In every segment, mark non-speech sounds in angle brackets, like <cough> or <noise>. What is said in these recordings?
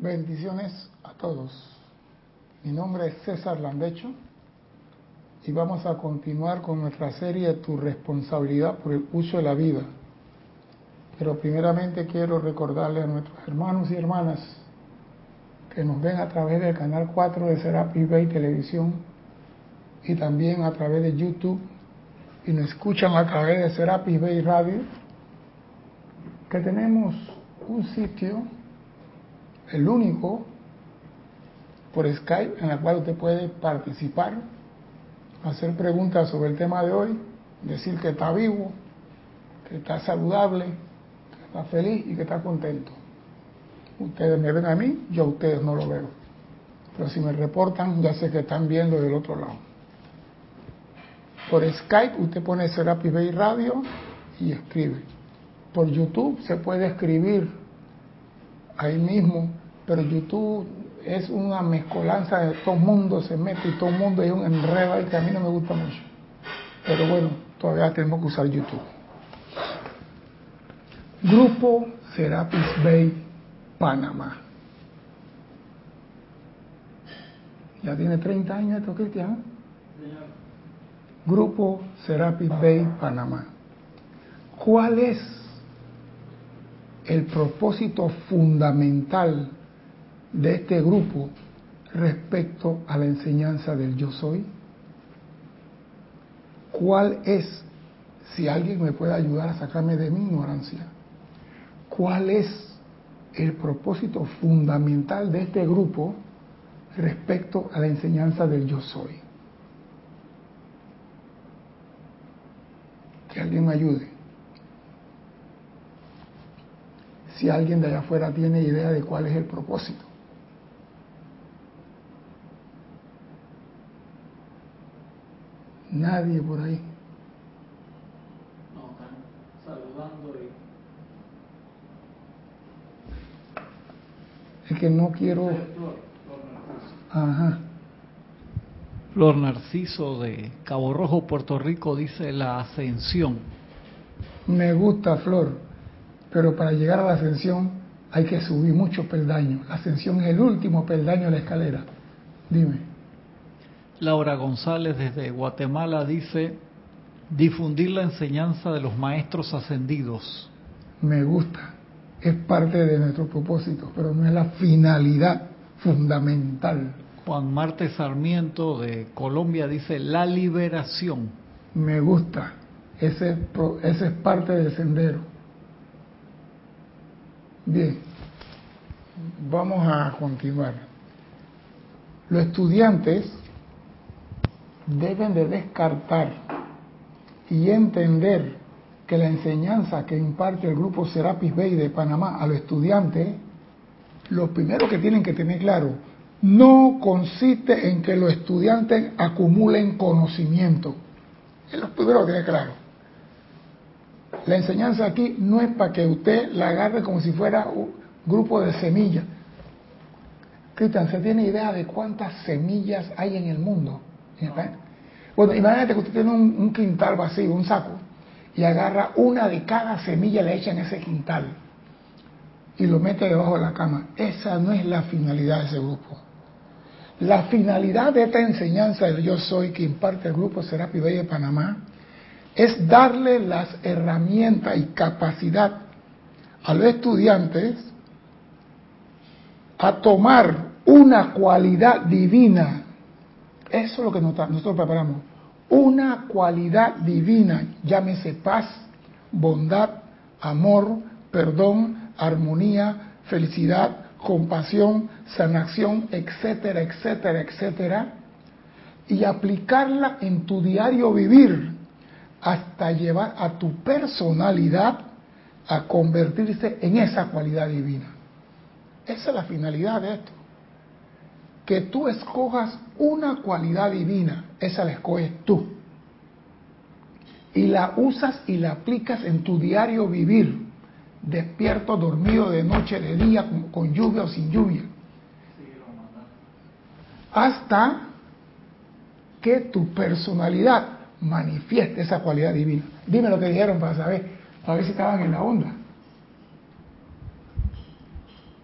Bendiciones a todos. Mi nombre es César Landecho y vamos a continuar con nuestra serie Tu responsabilidad por el uso de la vida. Pero primeramente quiero recordarle a nuestros hermanos y hermanas que nos ven a través del canal 4 de Serapis Bay Televisión y también a través de YouTube y nos escuchan a través de Serapis Bay Radio, que tenemos un sitio el único por Skype en el cual usted puede participar, hacer preguntas sobre el tema de hoy, decir que está vivo, que está saludable, que está feliz y que está contento. Ustedes me ven a mí, yo a ustedes no lo veo. Pero si me reportan, ya sé que están viendo del otro lado. Por Skype usted pone Serapis Bay Radio y escribe. Por YouTube se puede escribir ahí mismo, pero YouTube es una mezcolanza de todo mundo se mete y todo el mundo es un enredo que a mí no me gusta mucho. Pero bueno, todavía tenemos que usar YouTube. Grupo Serapis Bay, Panamá. Ya tiene 30 años esto, Cristian. Grupo Serapis Bay, Panamá. ¿Cuál es el propósito fundamental de este grupo respecto a la enseñanza del yo soy? ¿Cuál es, si alguien me puede ayudar a sacarme de mi ignorancia, cuál es el propósito fundamental de este grupo respecto a la enseñanza del yo soy? Que alguien me ayude. si alguien de allá afuera tiene idea de cuál es el propósito. Nadie por ahí. No, están saludando y... Es que no quiero... Flor, Flor Narciso. Ajá. Flor Narciso de Cabo Rojo, Puerto Rico, dice la ascensión. Me gusta, Flor, pero para llegar a la ascensión hay que subir muchos peldaños. La ascensión es el último peldaño de la escalera. Dime. Laura González desde Guatemala dice, difundir la enseñanza de los maestros ascendidos. Me gusta. Es parte de nuestro propósito, pero no es la finalidad fundamental. Juan Marte Sarmiento de Colombia dice, la liberación. Me gusta. Ese, ese es parte del sendero. Bien, vamos a continuar. Los estudiantes deben de descartar y entender que la enseñanza que imparte el grupo Serapis Bay de Panamá a los estudiantes, lo primero que tienen que tener claro, no consiste en que los estudiantes acumulen conocimiento. Es lo primero que tener claro. La enseñanza aquí no es para que usted la agarre como si fuera un grupo de semillas. Cristian, ¿se tiene idea de cuántas semillas hay en el mundo? Bueno, imagínate que usted tiene un, quintal vacío, un saco, y agarra una de cada semilla, le echa en ese quintal y lo mete debajo de la cama. Esa no es la finalidad de ese grupo. La finalidad de esta enseñanza del yo soy que imparte el grupo Serapi de Panamá es darle las herramientas y capacidad a los estudiantes a tomar una cualidad divina. Eso es lo que nosotros preparamos. Una cualidad divina, llámese paz, bondad, amor, perdón, armonía, felicidad, compasión, sanación, etcétera, etcétera, etcétera, y aplicarla en tu diario vivir hasta llevar a tu personalidad a convertirse en esa cualidad divina. Esa es la finalidad de esto. Que tú escojas una cualidad divina, esa la escoges tú. Y la usas y la aplicas en tu diario vivir, despierto, dormido, de noche, de día, con, lluvia o sin lluvia. Hasta que tu personalidad manifieste esa cualidad divina. Dime lo que dijeron para saber, para ver si estaban en la onda.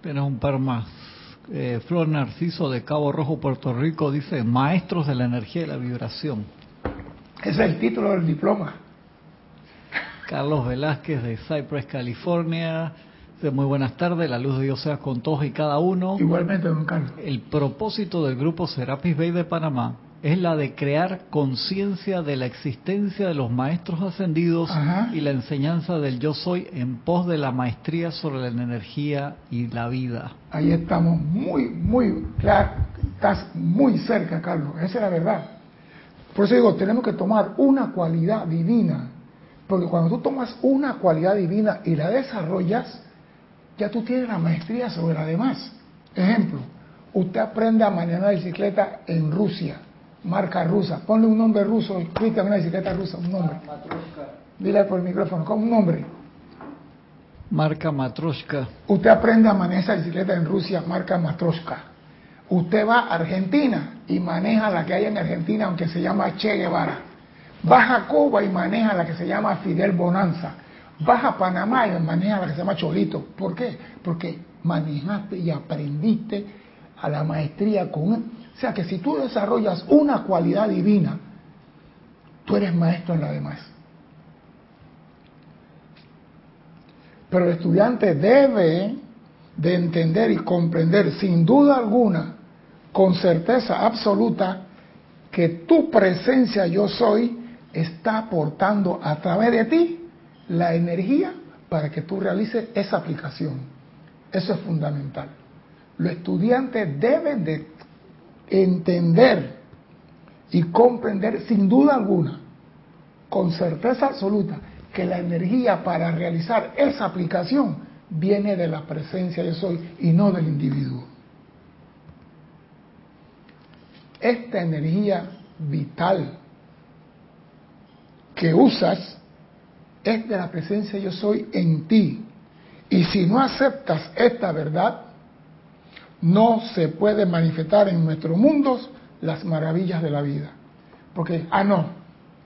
Tienes un par más. Eh, Flor Narciso de Cabo Rojo, Puerto Rico, dice, maestros de la energía y la vibración. Ese es el título del diploma. Carlos Velázquez de Cypress, California. Dice, muy buenas tardes, la luz de Dios sea con todos y cada uno. Igualmente, don Carlos. El propósito del grupo Serapis Bay de Panamá es la de crear conciencia de la existencia de los maestros ascendidos Ajá. y la enseñanza del yo soy en pos de la maestría sobre la energía y la vida. Ahí estamos muy, muy claro. Estás muy cerca, Carlos. Esa es la verdad. Por eso digo, tenemos que tomar una cualidad divina. Porque cuando tú tomas una cualidad divina y la desarrollas, ya tú tienes la maestría sobre la demás. Ejemplo, usted aprende a manejar bicicleta en Rusia, marca rusa. Ponle un nombre ruso, Cristian, una bicicleta rusa, un nombre. Dile por el micrófono, con un nombre. Marca Matroshka. Usted aprende a manejar esa bicicleta en Rusia, marca Matroshka. Usted va a Argentina y maneja la que hay en Argentina, aunque se llama Che Guevara. Baja a Cuba y maneja la que se llama Fidel Bonanza. Baja a Panamá y maneja la que se llama Cholito. ¿Por qué? Porque manejaste y aprendiste a la maestría con... O sea que si tú desarrollas una cualidad divina, tú eres maestro en la demás. Pero el estudiante debe de entender y comprender sin duda alguna, con certeza absoluta, que tu presencia yo soy está aportando a través de ti la energía para que tú realices esa aplicación. Eso es fundamental. Los estudiantes deben de entender y comprender sin duda alguna, con certeza absoluta, que la energía para realizar esa aplicación viene de la presencia yo soy y no del individuo. Esta energía vital que usas es de la presencia yo soy en ti. Y si no aceptas esta verdad, no se puede manifestar en nuestro mundo las maravillas de la vida. Porque, ah, no,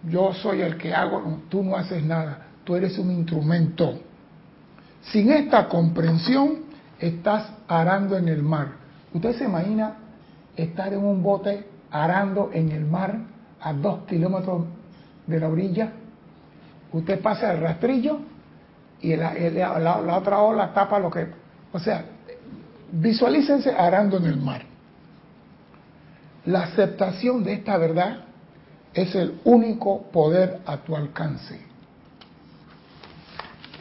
yo soy el que hago, tú no haces nada, tú eres un instrumento. Sin esta comprensión, estás arando en el mar. ¿Usted se imagina estar en un bote arando en el mar a dos kilómetros de la orilla? Usted pasa el rastrillo y la, la otra ola tapa lo que... O sea, visualícense arando en el mar. La aceptación de esta verdad es el único poder a tu alcance.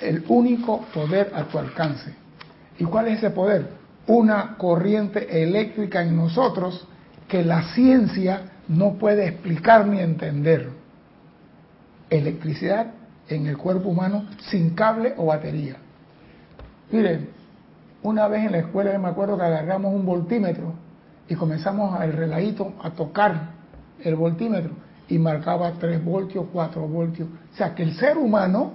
El único poder a tu alcance. ¿Y cuál es ese poder? Una corriente eléctrica en nosotros que la ciencia no puede explicar ni entender. Electricidad en el cuerpo humano sin cable o batería. Miren, una vez en la escuela yo me acuerdo que agarramos un voltímetro y comenzamos al relajito a tocar el voltímetro y marcaba 3 voltios, 4 voltios. O sea que el ser humano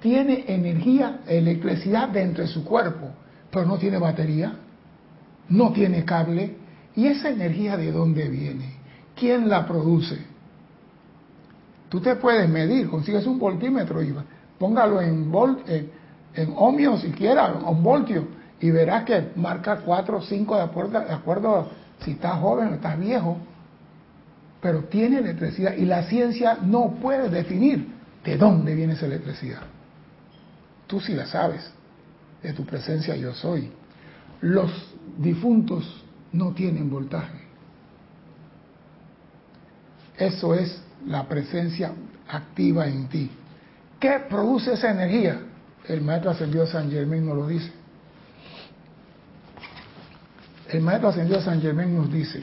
tiene energía, electricidad dentro de su cuerpo, pero no tiene batería, no tiene cable. ¿Y esa energía de dónde viene? ¿Quién la produce? Tú te puedes medir, consigues un voltímetro y póngalo en, volt, en, en ohmios si quiera, un voltio, y verás que marca 4 o 5 de acuerdo, de acuerdo si estás joven o estás viejo, pero tiene electricidad y la ciencia no puede definir de dónde viene esa electricidad. Tú sí la sabes, de tu presencia yo soy. Los difuntos no tienen voltaje. Eso es la presencia activa en ti. ¿Qué produce esa energía? El maestro ascendido San Germán nos lo dice. El maestro ascendido San Germán nos dice,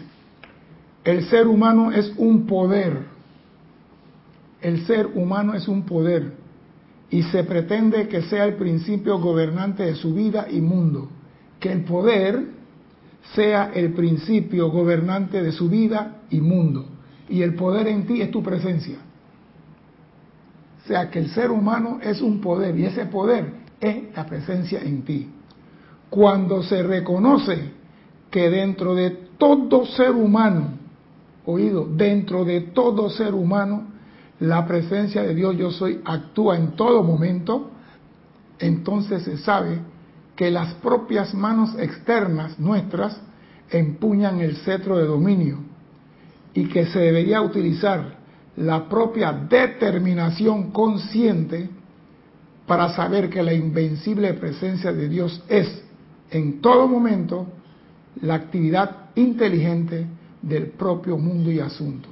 el ser humano es un poder, el ser humano es un poder. Y se pretende que sea el principio gobernante de su vida y mundo, que el poder sea el principio gobernante de su vida y mundo. Y el poder en ti es tu presencia. O sea que el ser humano es un poder. Y ese poder es la presencia en ti. Cuando se reconoce que dentro de todo ser humano, oído, dentro de todo ser humano, la presencia de Dios yo soy actúa en todo momento, entonces se sabe que las propias manos externas nuestras empuñan el cetro de dominio y que se debería utilizar la propia determinación consciente para saber que la invencible presencia de Dios es en todo momento la actividad inteligente del propio mundo y asunto.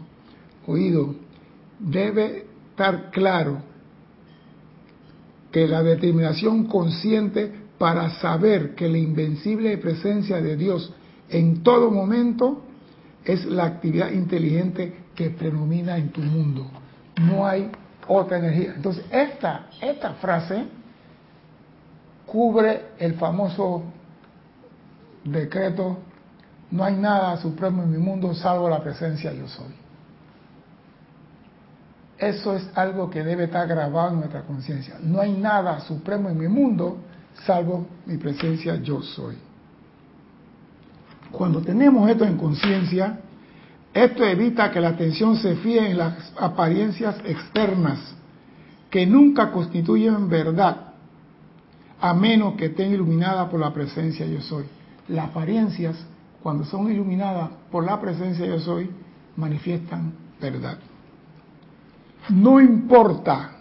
Oído, debe estar claro que la determinación consciente para saber que la invencible presencia de Dios en todo momento es la actividad inteligente que predomina en tu mundo. No hay otra energía. Entonces, esta, esta frase cubre el famoso decreto, no hay nada supremo en mi mundo salvo la presencia yo soy. Eso es algo que debe estar grabado en nuestra conciencia. No hay nada supremo en mi mundo salvo mi presencia yo soy. Cuando tenemos esto en conciencia, esto evita que la atención se fíe en las apariencias externas, que nunca constituyen verdad, a menos que estén iluminadas por la presencia yo soy. Las apariencias, cuando son iluminadas por la presencia yo soy, manifiestan verdad. No importa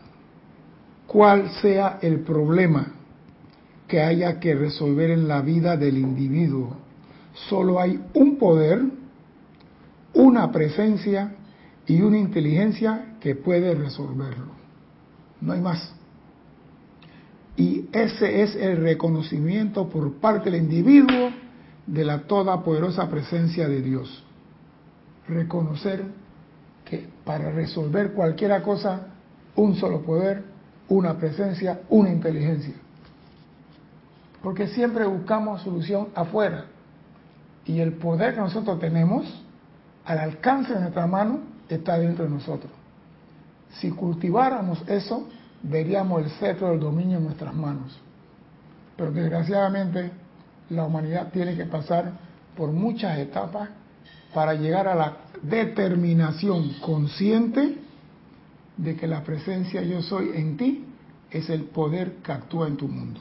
cuál sea el problema que haya que resolver en la vida del individuo, solo hay un poder, una presencia y una inteligencia que puede resolverlo. No hay más. Y ese es el reconocimiento por parte del individuo de la toda poderosa presencia de Dios. Reconocer que para resolver cualquier cosa, un solo poder, una presencia, una inteligencia. Porque siempre buscamos solución afuera. Y el poder que nosotros tenemos, al alcance de nuestra mano, está dentro de nosotros. Si cultiváramos eso, veríamos el cetro del dominio en nuestras manos. Pero desgraciadamente la humanidad tiene que pasar por muchas etapas para llegar a la determinación consciente de que la presencia yo soy en ti es el poder que actúa en tu mundo.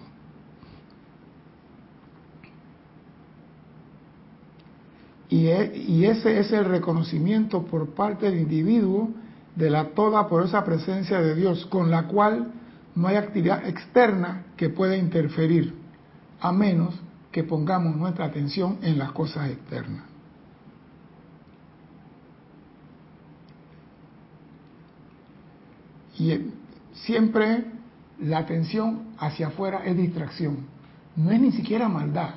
Y, e, ese es el reconocimiento por parte del individuo de la toda por esa presencia de Dios, con la cual no hay actividad externa que pueda interferir, a menos que pongamos nuestra atención en las cosas externas. Y eh, siempre la atención hacia afuera es distracción. No es ni siquiera maldad.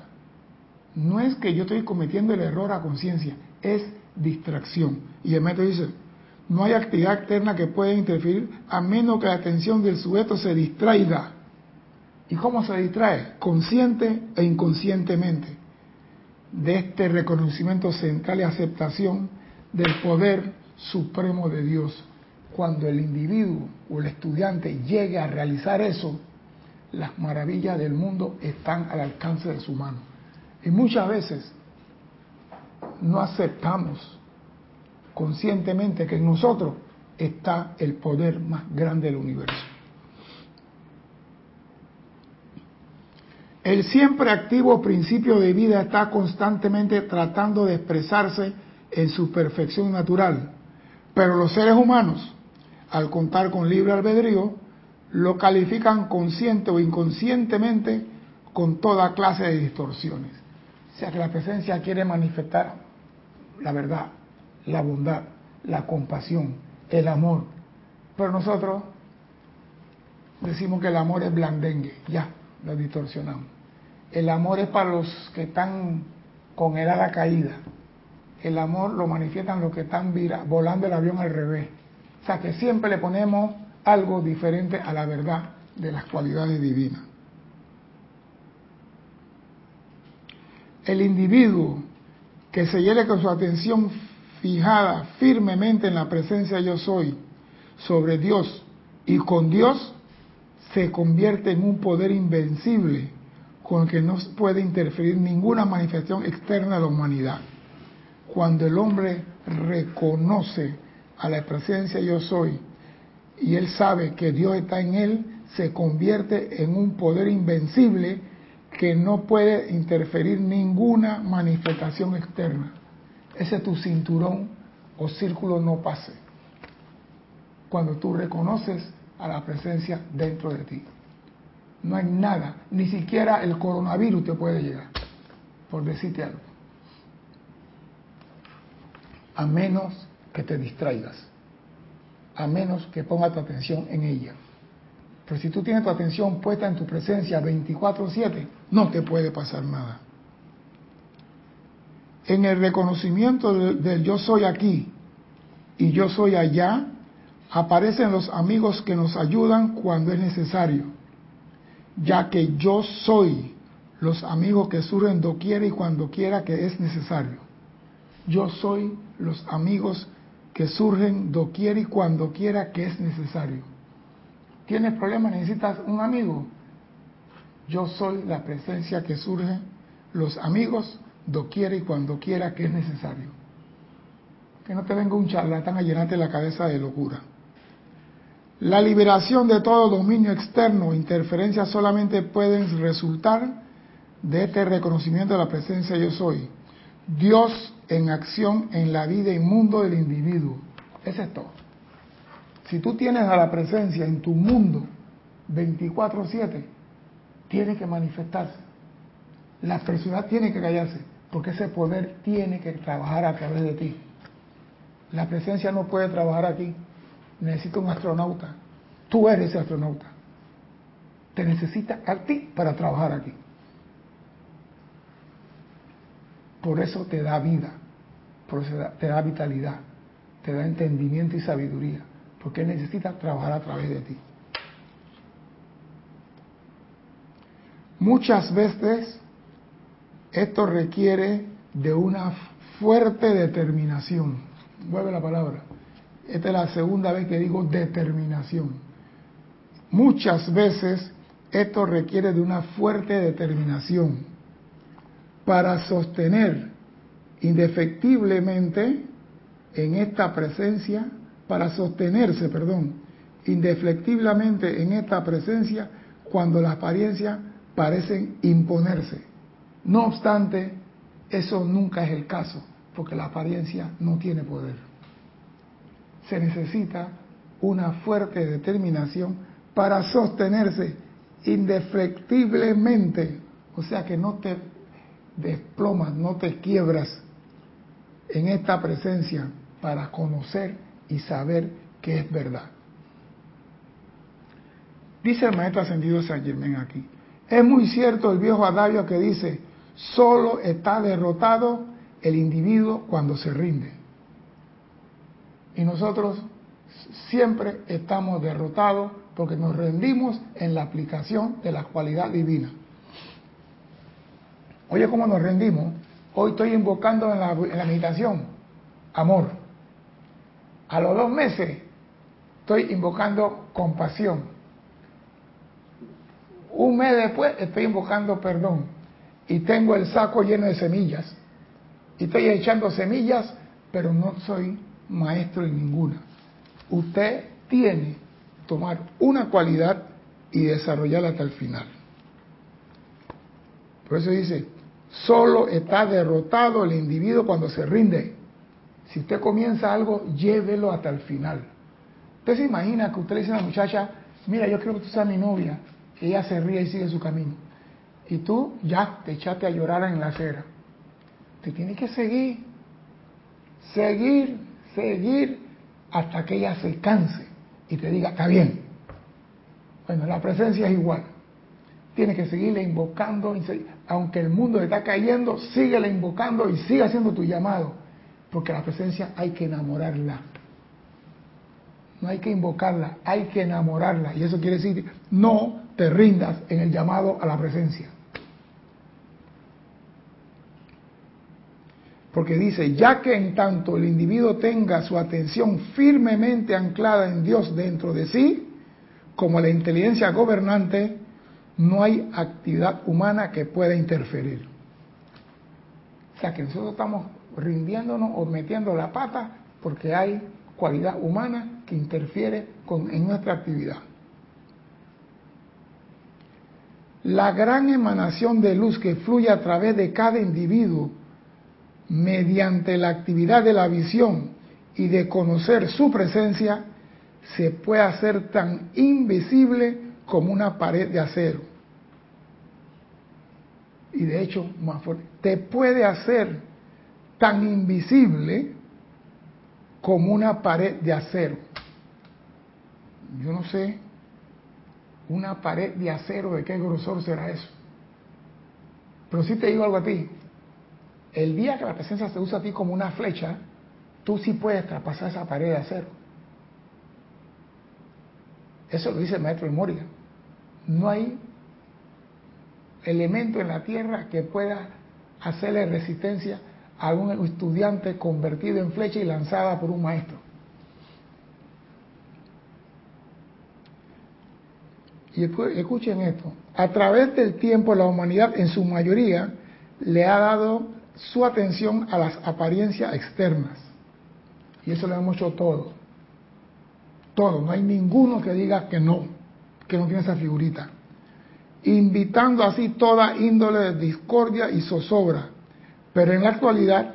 No es que yo estoy cometiendo el error a conciencia, es distracción. Y el método dice, no hay actividad externa que pueda interferir a menos que la atención del sujeto se distraiga. ¿Y cómo se distrae? Consciente e inconscientemente. De este reconocimiento central y aceptación del poder supremo de Dios cuando el individuo o el estudiante llegue a realizar eso, las maravillas del mundo están al alcance de su mano. Y muchas veces no aceptamos conscientemente que en nosotros está el poder más grande del universo. El siempre activo principio de vida está constantemente tratando de expresarse en su perfección natural, pero los seres humanos al contar con libre albedrío, lo califican consciente o inconscientemente con toda clase de distorsiones. O sea que la presencia quiere manifestar la verdad, la bondad, la compasión, el amor. Pero nosotros decimos que el amor es blandengue, ya, lo distorsionamos. El amor es para los que están con el ala caída. El amor lo manifiestan los que están volando el avión al revés. O sea que siempre le ponemos algo diferente a la verdad de las cualidades divinas. El individuo que se lleve con su atención fijada firmemente en la presencia yo soy sobre Dios y con Dios se convierte en un poder invencible con el que no puede interferir ninguna manifestación externa de la humanidad. Cuando el hombre reconoce a la presencia yo soy y él sabe que Dios está en él, se convierte en un poder invencible que no puede interferir ninguna manifestación externa. Ese es tu cinturón o círculo no pase. Cuando tú reconoces a la presencia dentro de ti. No hay nada, ni siquiera el coronavirus te puede llegar, por decirte algo. A menos que te distraigas, a menos que pongas tu atención en ella. Pero si tú tienes tu atención puesta en tu presencia 24/7, no te puede pasar nada. En el reconocimiento del, yo soy aquí y yo soy allá, aparecen los amigos que nos ayudan cuando es necesario, ya que yo soy los amigos que surgen doquiera y cuando quiera que es necesario. Yo soy los amigos que surgen doquiera y cuando quiera que es necesario. ¿Tienes problemas? ¿Necesitas un amigo? Yo soy la presencia que surge, los amigos, doquiera y cuando quiera que es necesario. Que no te venga un charlatán a llenarte la cabeza de locura. La liberación de todo dominio externo, interferencia solamente pueden resultar de este reconocimiento de la presencia yo soy. Dios en acción en la vida y mundo del individuo. Es todo. Si tú tienes a la presencia en tu mundo 24/7, tiene que manifestarse. La personalidad tiene que callarse, porque ese poder tiene que trabajar a través de ti. La presencia no puede trabajar aquí. Necesita un astronauta. Tú eres ese astronauta. Te necesita a ti para trabajar aquí. Por eso te da vida, por eso te da vitalidad, te da entendimiento y sabiduría porque necesita trabajar a través de ti. Muchas veces esto requiere de una fuerte determinación. Vuelve la palabra. Esta es la segunda vez que digo determinación. Muchas veces esto requiere de una fuerte determinación para sostener indefectiblemente en esta presencia para sostenerse, perdón, indeflectiblemente en esta presencia cuando las apariencias parecen imponerse. No obstante, eso nunca es el caso, porque la apariencia no tiene poder. Se necesita una fuerte determinación para sostenerse indefectiblemente, o sea que no te desplomas, no te quiebras en esta presencia para conocer y saber que es verdad. Dice el maestro ascendido San Germán aquí, es muy cierto el viejo adagio que dice, solo está derrotado el individuo cuando se rinde. Y nosotros siempre estamos derrotados porque nos rendimos en la aplicación de la cualidad divina. Oye, ¿cómo nos rendimos? Hoy estoy invocando en la, en la meditación amor. A los dos meses estoy invocando compasión. Un mes después estoy invocando perdón. Y tengo el saco lleno de semillas. Y estoy echando semillas, pero no soy maestro en ninguna. Usted tiene que tomar una cualidad y desarrollarla hasta el final. Por eso dice, solo está derrotado el individuo cuando se rinde. Si usted comienza algo, llévelo hasta el final. Usted se imagina que usted le dice a la muchacha, mira, yo quiero que tú seas mi novia. ella se ríe y sigue su camino. Y tú ya te echaste a llorar en la acera. Te tienes que seguir, seguir, seguir hasta que ella se canse y te diga, está bien. Bueno, la presencia es igual. Tienes que seguirle invocando, aunque el mundo le está cayendo, síguele invocando y sigue haciendo tu llamado porque la presencia hay que enamorarla. No hay que invocarla, hay que enamorarla. Y eso quiere decir, no te rindas en el llamado a la presencia. Porque dice, ya que en tanto el individuo tenga su atención firmemente anclada en Dios dentro de sí, como la inteligencia gobernante, no hay actividad humana que pueda interferir. O sea que nosotros estamos rindiéndonos o metiendo la pata porque hay cualidad humana que interfiere con, en nuestra actividad. la gran emanación de luz que fluye a través de cada individuo mediante la actividad de la visión y de conocer su presencia, se puede hacer tan invisible como una pared de acero. Y de hecho, más fuerte, te puede hacer tan invisible como una pared de acero. Yo no sé, una pared de acero, ¿de qué grosor será eso? Pero sí te digo algo a ti. El día que la presencia se usa a ti como una flecha, tú sí puedes traspasar esa pared de acero. Eso lo dice el maestro Moria. No hay elemento en la tierra que pueda hacerle resistencia a un estudiante convertido en flecha y lanzada por un maestro. Y escuchen esto, a través del tiempo la humanidad en su mayoría le ha dado su atención a las apariencias externas. Y eso lo hemos hecho todo. Todo, no hay ninguno que diga que no, que no tiene esa figurita. Invitando así toda índole de discordia y zozobra. Pero en la actualidad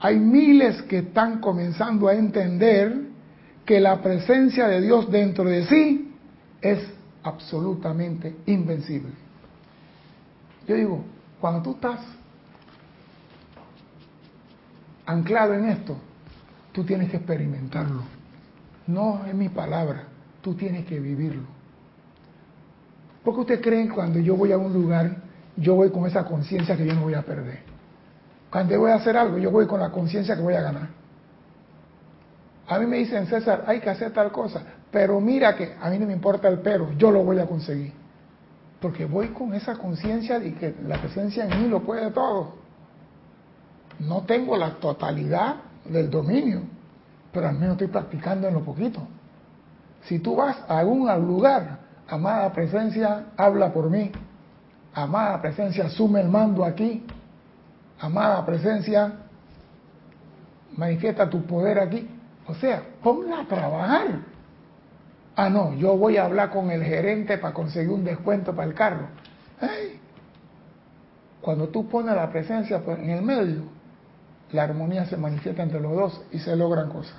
hay miles que están comenzando a entender que la presencia de Dios dentro de sí es absolutamente invencible. Yo digo, cuando tú estás anclado en esto, tú tienes que experimentarlo. No es mi palabra, tú tienes que vivirlo. Porque ustedes creen que cuando yo voy a un lugar, yo voy con esa conciencia que yo no voy a perder. Cuando voy a hacer algo, yo voy con la conciencia que voy a ganar. A mí me dicen, César, hay que hacer tal cosa, pero mira que a mí no me importa el pero, yo lo voy a conseguir. Porque voy con esa conciencia de que la presencia en mí lo puede todo. No tengo la totalidad del dominio, pero al menos estoy practicando en lo poquito. Si tú vas a algún lugar, amada presencia, habla por mí. Amada presencia, asume el mando aquí. Amada presencia, manifiesta tu poder aquí. O sea, ponla a trabajar. Ah, no, yo voy a hablar con el gerente para conseguir un descuento para el carro. Cuando tú pones la presencia pues, en el medio, la armonía se manifiesta entre los dos y se logran cosas.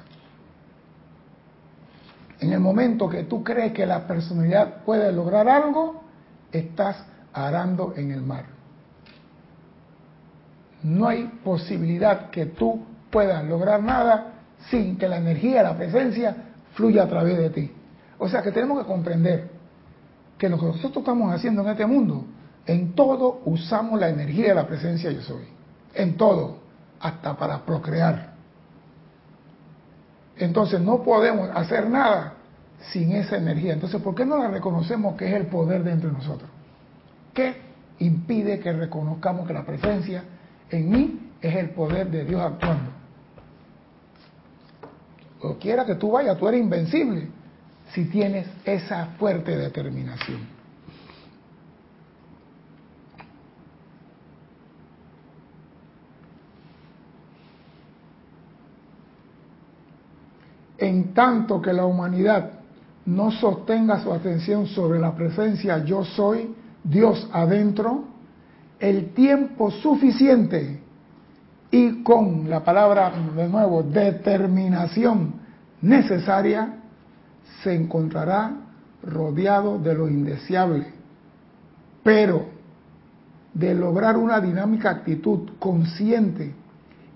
En el momento que tú crees que la personalidad puede lograr algo, estás arando en el mar. No hay posibilidad que tú puedas lograr nada sin que la energía, la presencia, fluya a través de ti. O sea que tenemos que comprender que lo que nosotros estamos haciendo en este mundo, en todo usamos la energía de la presencia yo soy. En todo, hasta para procrear. Entonces no podemos hacer nada sin esa energía. Entonces, ¿por qué no la reconocemos que es el poder dentro de nosotros? ¿Qué impide que reconozcamos que la presencia en mí es el poder de Dios actuando? O quiera que tú vayas, tú eres invencible si tienes esa fuerte determinación. En tanto que la humanidad no sostenga su atención sobre la presencia yo soy, Dios adentro, el tiempo suficiente y con la palabra de nuevo determinación necesaria, se encontrará rodeado de lo indeseable. Pero de lograr una dinámica actitud consciente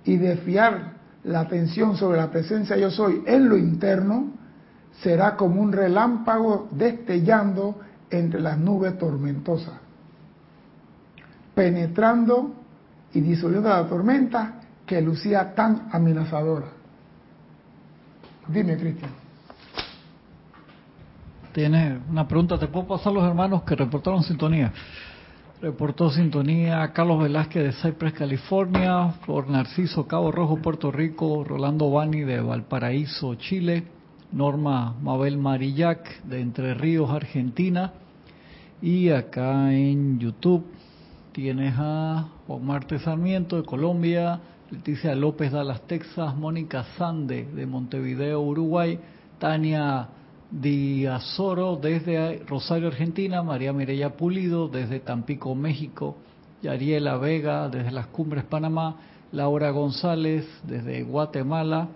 y de fiar la atención sobre la presencia yo soy en lo interno, será como un relámpago destellando entre las nubes tormentosas, penetrando y disolviendo la tormenta que lucía tan amenazadora. Dime, Cristian. Tiene una pregunta, ¿te puedo pasar los hermanos que reportaron sintonía? Reportó sintonía Carlos Velázquez de Cypress, California, Flor Narciso, Cabo Rojo, Puerto Rico, Rolando Bani de Valparaíso, Chile, Norma Mabel Marillac de Entre Ríos, Argentina. Y acá en YouTube tienes a Juan Marte Sarmiento de Colombia, Leticia López Dallas, Texas, Mónica Sande de Montevideo, Uruguay, Tania Diazoro desde Rosario, Argentina, María Mireya Pulido desde Tampico, México, Yariela Vega desde las Cumbres, Panamá, Laura González desde Guatemala,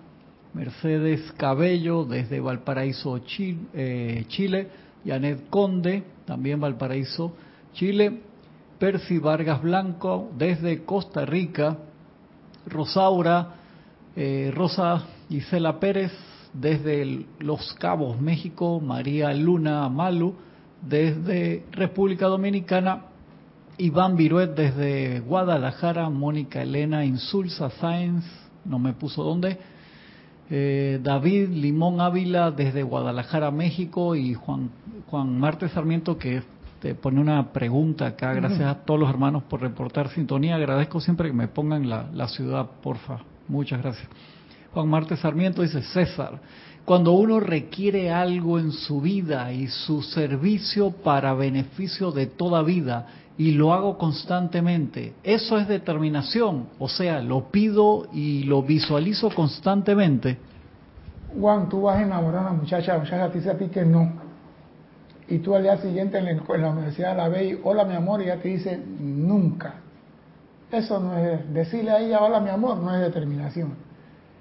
Mercedes Cabello desde Valparaíso, eh, Chile, Janet Conde, también Valparaíso, Chile, Percy Vargas Blanco desde Costa Rica, Rosaura, eh, Rosa Gisela Pérez desde Los Cabos, México, María Luna Malu desde República Dominicana, Iván Viruet desde Guadalajara, Mónica Elena Insulza Sáenz, no me puso dónde, eh, David Limón Ávila desde Guadalajara, México y Juan, Juan Marte Sarmiento que te pone una pregunta acá. Gracias a todos los hermanos por reportar sintonía. Agradezco siempre que me pongan la, la ciudad, porfa. Muchas gracias. Juan Marte Sarmiento dice, César, cuando uno requiere algo en su vida y su servicio para beneficio de toda vida y lo hago constantemente, eso es determinación, o sea, lo pido y lo visualizo constantemente. Juan, tú vas a enamorar a una muchacha, la muchacha te dice a ti que no. Y tú al día siguiente en la, universidad la ves y, hola mi amor, y ella te dice nunca. Eso no es, decirle a ella, hola mi amor, no es determinación.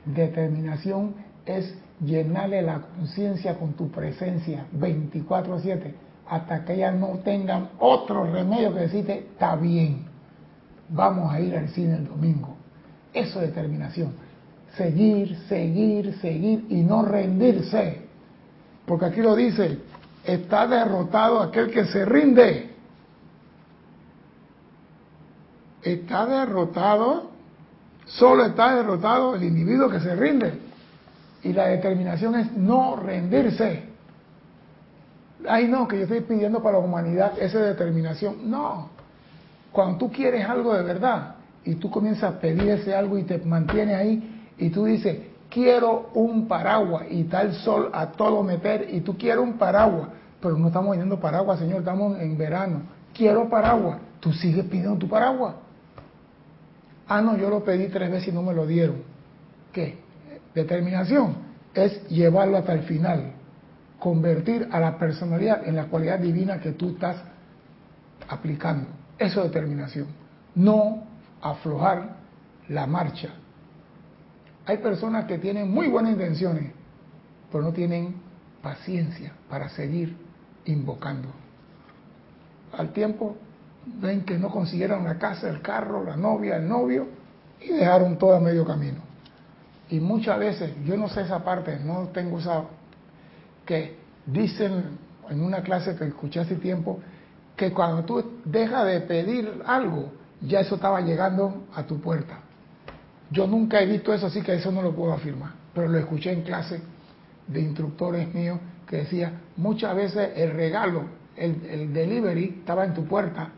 Determinación es llenarle la conciencia con tu presencia 24/7 hasta que ellas no tengan otro remedio que decirte, está bien, vamos a ir al cine el domingo. Eso es determinación. Seguir, seguir, seguir y no rendirse. Porque aquí lo dice, está derrotado aquel que se rinde. Está derrotado, solo está derrotado el individuo que se rinde. Y la determinación es no rendirse. Ay, no, que yo estoy pidiendo para la humanidad esa determinación. No. Cuando tú quieres algo de verdad y tú comienzas a pedir ese algo y te mantiene ahí y tú dices, quiero un paraguas y tal sol a todo meter y tú quieres un paraguas, pero no estamos pidiendo paraguas, Señor, estamos en verano. Quiero paraguas. Tú sigues pidiendo tu paraguas. Ah, no, yo lo pedí tres veces y no me lo dieron. ¿Qué? Determinación es llevarlo hasta el final convertir a la personalidad en la cualidad divina que tú estás aplicando. Eso es determinación. No aflojar la marcha. Hay personas que tienen muy buenas intenciones, pero no tienen paciencia para seguir invocando. Al tiempo ven que no consiguieron la casa, el carro, la novia, el novio y dejaron todo a medio camino. Y muchas veces, yo no sé esa parte, no tengo esa que dicen en una clase que escuché hace tiempo, que cuando tú dejas de pedir algo, ya eso estaba llegando a tu puerta. Yo nunca he visto eso, así que eso no lo puedo afirmar, pero lo escuché en clase de instructores míos que decía, muchas veces el regalo, el, el delivery estaba en tu puerta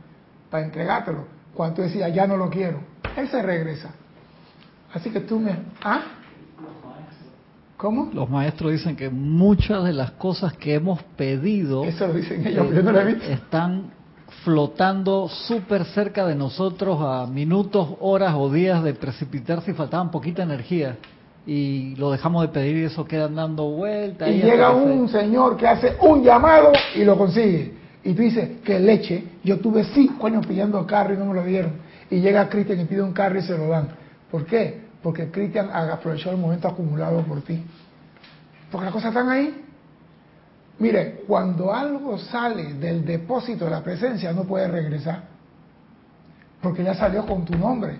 para entregártelo. Cuando tú decías, ya no lo quiero, él se regresa. Así que tú me... ¿Ah? ¿Cómo? Los maestros dicen que muchas de las cosas que hemos pedido Eso dicen ellos, yo no lo he están flotando súper cerca de nosotros a minutos, horas o días de precipitarse y faltaban poquita energía. Y lo dejamos de pedir y eso queda dando vueltas. Y llega un señor que hace un llamado y lo consigue. Y tú dices, que leche, yo tuve cinco años pidiendo carro y no me lo dieron. Y llega Cristian y pide un carro y se lo dan. ¿Por qué? porque Cristian aprovechó el momento acumulado por ti. Porque las cosas están ahí. Mire, cuando algo sale del depósito de la presencia no puede regresar. Porque ya salió con tu nombre.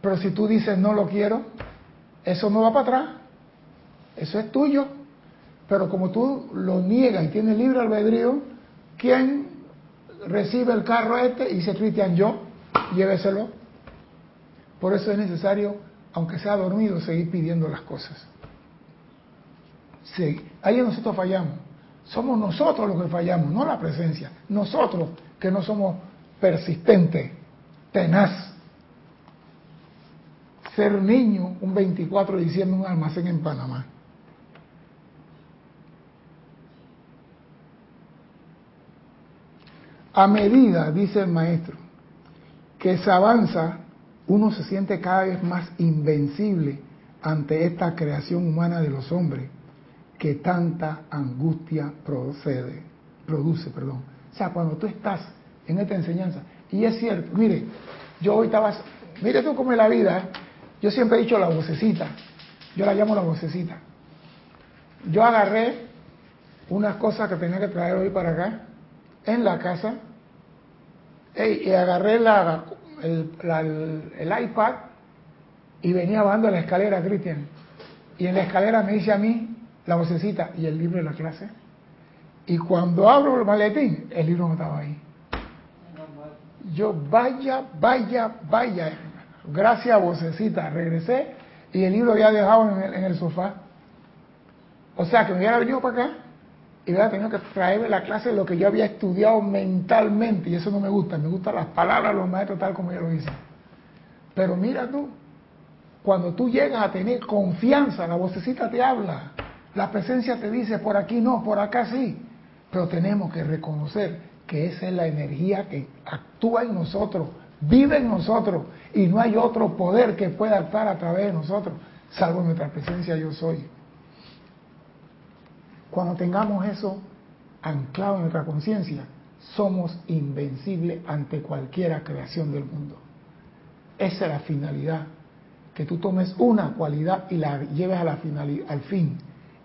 Pero si tú dices no lo quiero, eso no va para atrás. Eso es tuyo. Pero como tú lo niegas y tienes libre albedrío, ¿quién recibe el carro este? Y dice Cristian, yo, lléveselo. Por eso es necesario aunque sea dormido, seguir pidiendo las cosas. Sí, ahí nosotros fallamos. Somos nosotros los que fallamos, no la presencia. Nosotros que no somos persistentes, tenaz. Ser niño un 24 de diciembre un almacén en Panamá. A medida, dice el maestro, que se avanza uno se siente cada vez más invencible ante esta creación humana de los hombres, que tanta angustia procede, produce, perdón. O sea, cuando tú estás en esta enseñanza, y es cierto, mire, yo hoy estaba, mire tú cómo es la vida, ¿eh? yo siempre he dicho la vocecita, yo la llamo la vocecita. Yo agarré unas cosas que tenía que traer hoy para acá, en la casa, y agarré la, el, el, iPad y venía bajando la escalera, Cristian. Y en la escalera me dice a mí la vocecita y el libro de la clase. Y cuando abro el maletín, el libro no estaba ahí. Yo, vaya, vaya, vaya. Gracias, vocecita. Regresé y el libro había dejado en el, en el sofá. O sea que me hubiera venido para acá y hubiera tenido que traerme la clase de lo que yo había estudiado mentalmente. Y eso no me gusta. Me gustan las palabras de los maestros tal como yo lo hice. Pero mira tú, cuando tú llegas a tener confianza, la vocecita te habla. La presencia te dice, por aquí no, por acá sí. Pero tenemos que reconocer que esa es la energía que actúa en nosotros, vive en nosotros, y no hay otro poder que pueda actuar a través de nosotros, salvo nuestra presencia yo soy. Cuando tengamos eso anclado en nuestra conciencia, somos invencibles ante cualquier creación del mundo. Esa es la finalidad, que tú tomes una cualidad y la lleves a la finalidad, al fin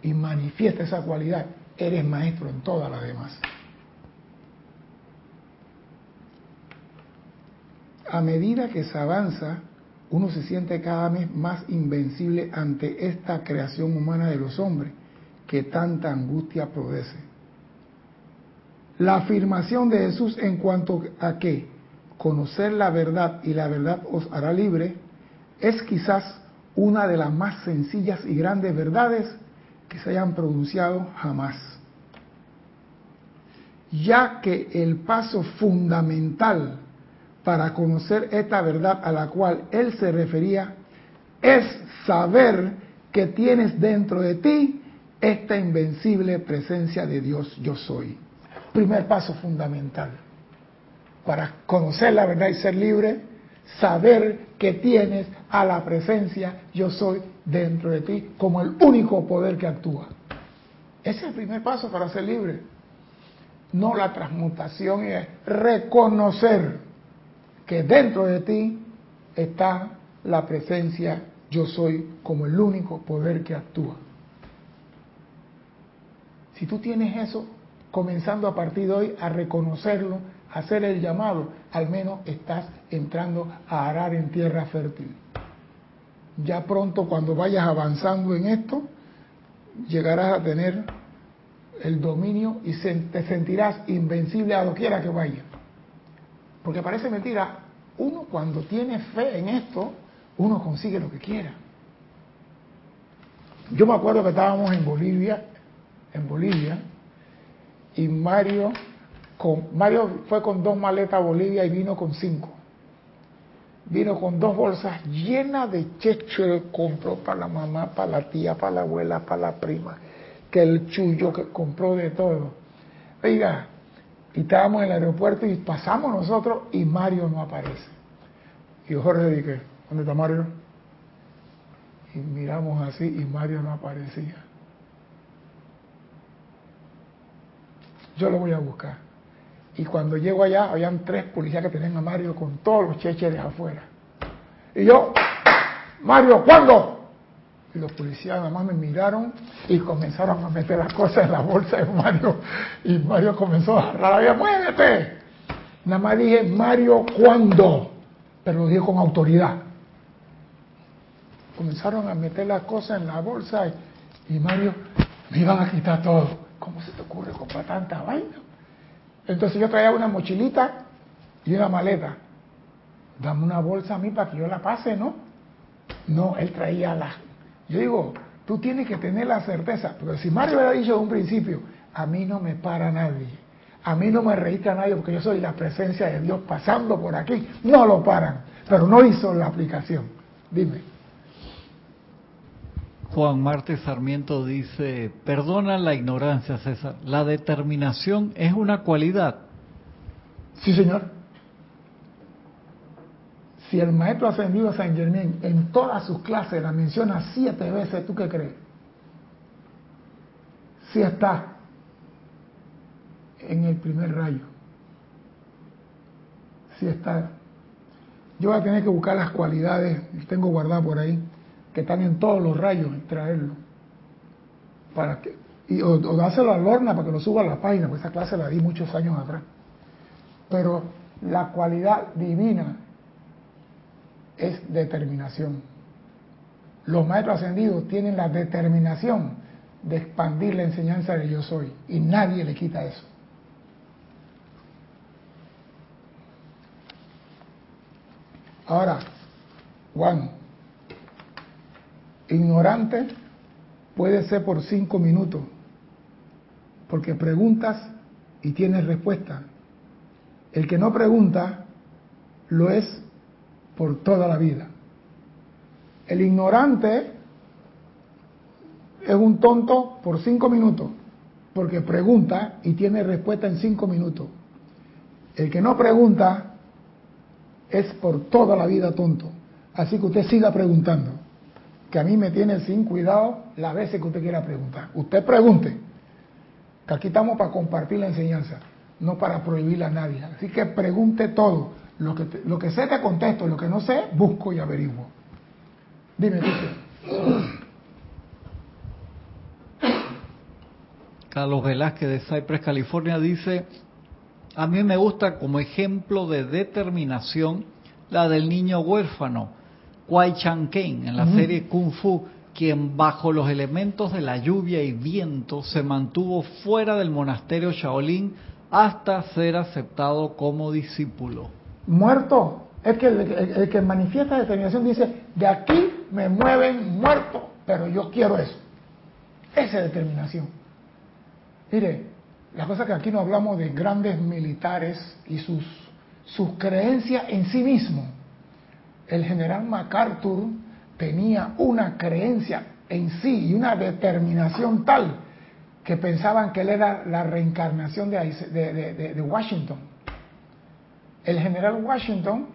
y manifiesta esa cualidad, eres maestro en todas las demás. A medida que se avanza, uno se siente cada vez más invencible ante esta creación humana de los hombres que tanta angustia produce. La afirmación de Jesús en cuanto a que conocer la verdad y la verdad os hará libre es quizás una de las más sencillas y grandes verdades que se hayan pronunciado jamás. Ya que el paso fundamental para conocer esta verdad a la cual él se refería es saber que tienes dentro de ti esta invencible presencia de Dios yo soy. Primer paso fundamental. Para conocer la verdad y ser libre, saber que tienes a la presencia yo soy dentro de ti como el único poder que actúa. Ese es el primer paso para ser libre. No la transmutación es reconocer que dentro de ti está la presencia yo soy como el único poder que actúa. Si tú tienes eso, comenzando a partir de hoy a reconocerlo, a hacer el llamado, al menos estás entrando a arar en tierra fértil. Ya pronto cuando vayas avanzando en esto, llegarás a tener el dominio y te sentirás invencible a lo quiera que vaya. Porque parece mentira, uno cuando tiene fe en esto, uno consigue lo que quiera. Yo me acuerdo que estábamos en Bolivia, en Bolivia, y Mario, con, Mario fue con dos maletas a Bolivia y vino con cinco. Vino con dos bolsas llenas de checho, compró para la mamá, para la tía, para la abuela, para la prima, que el chullo que compró de todo. Oiga, y estábamos en el aeropuerto y pasamos nosotros y Mario no aparece. Y Jorge dije, ¿dónde está Mario? Y miramos así y Mario no aparecía. Yo lo voy a buscar. Y cuando llego allá, habían tres policías que tenían a Mario con todos los cheches de afuera. Y yo, Mario, ¿cuándo? Y los policías nada más me miraron y comenzaron a meter las cosas en la bolsa de Mario. Y Mario comenzó a la ¡muévete! Nada más dije, Mario, ¿cuándo? Pero lo dije con autoridad. Comenzaron a meter las cosas en la bolsa y, y Mario, me iban a quitar todo. ¿Cómo se te ocurre comprar tanta vaina? Entonces yo traía una mochilita y una maleta. Dame una bolsa a mí para que yo la pase, ¿no? No, él traía las yo digo, tú tienes que tener la certeza, porque si Mario hubiera dicho de un principio, a mí no me para nadie, a mí no me registra nadie porque yo soy la presencia de Dios pasando por aquí, no lo paran, pero no hizo la aplicación. Dime. Juan Marte Sarmiento dice, perdona la ignorancia, César, la determinación es una cualidad. Sí, señor. Si el maestro ascendido San Germán en todas sus clases la menciona siete veces, ¿tú qué crees? sí está en el primer rayo. Sí está. Yo voy a tener que buscar las cualidades, tengo guardado por ahí, que están en todos los rayos traerlo. Para que, y, o, o dáselo a Lorna para que lo suba a la página, porque esa clase la di muchos años atrás. Pero la cualidad divina es determinación. Los maestros ascendidos tienen la determinación de expandir la enseñanza de yo soy y nadie le quita eso. Ahora, Juan, ignorante puede ser por cinco minutos, porque preguntas y tienes respuesta. El que no pregunta lo es por toda la vida. El ignorante es un tonto por cinco minutos, porque pregunta y tiene respuesta en cinco minutos. El que no pregunta es por toda la vida tonto. Así que usted siga preguntando, que a mí me tiene sin cuidado las veces que usted quiera preguntar. Usted pregunte, que aquí estamos para compartir la enseñanza, no para prohibirla a nadie. Así que pregunte todo. Lo que, lo que sé te contesto, lo que no sé, busco y averiguo. Dime, dice. Carlos Velázquez de Cypress, California dice, a mí me gusta como ejemplo de determinación la del niño huérfano, Kwai Chang Ken, en la serie Kung Fu, quien bajo los elementos de la lluvia y viento se mantuvo fuera del monasterio Shaolin hasta ser aceptado como discípulo. Muerto. Es que el, el que manifiesta determinación dice, de aquí me mueven muerto, pero yo quiero eso. Esa es determinación. Mire, la cosa que aquí no hablamos de grandes militares y sus, sus creencias en sí mismos. El general MacArthur tenía una creencia en sí y una determinación tal que pensaban que él era la reencarnación de, Washington. El general Washington,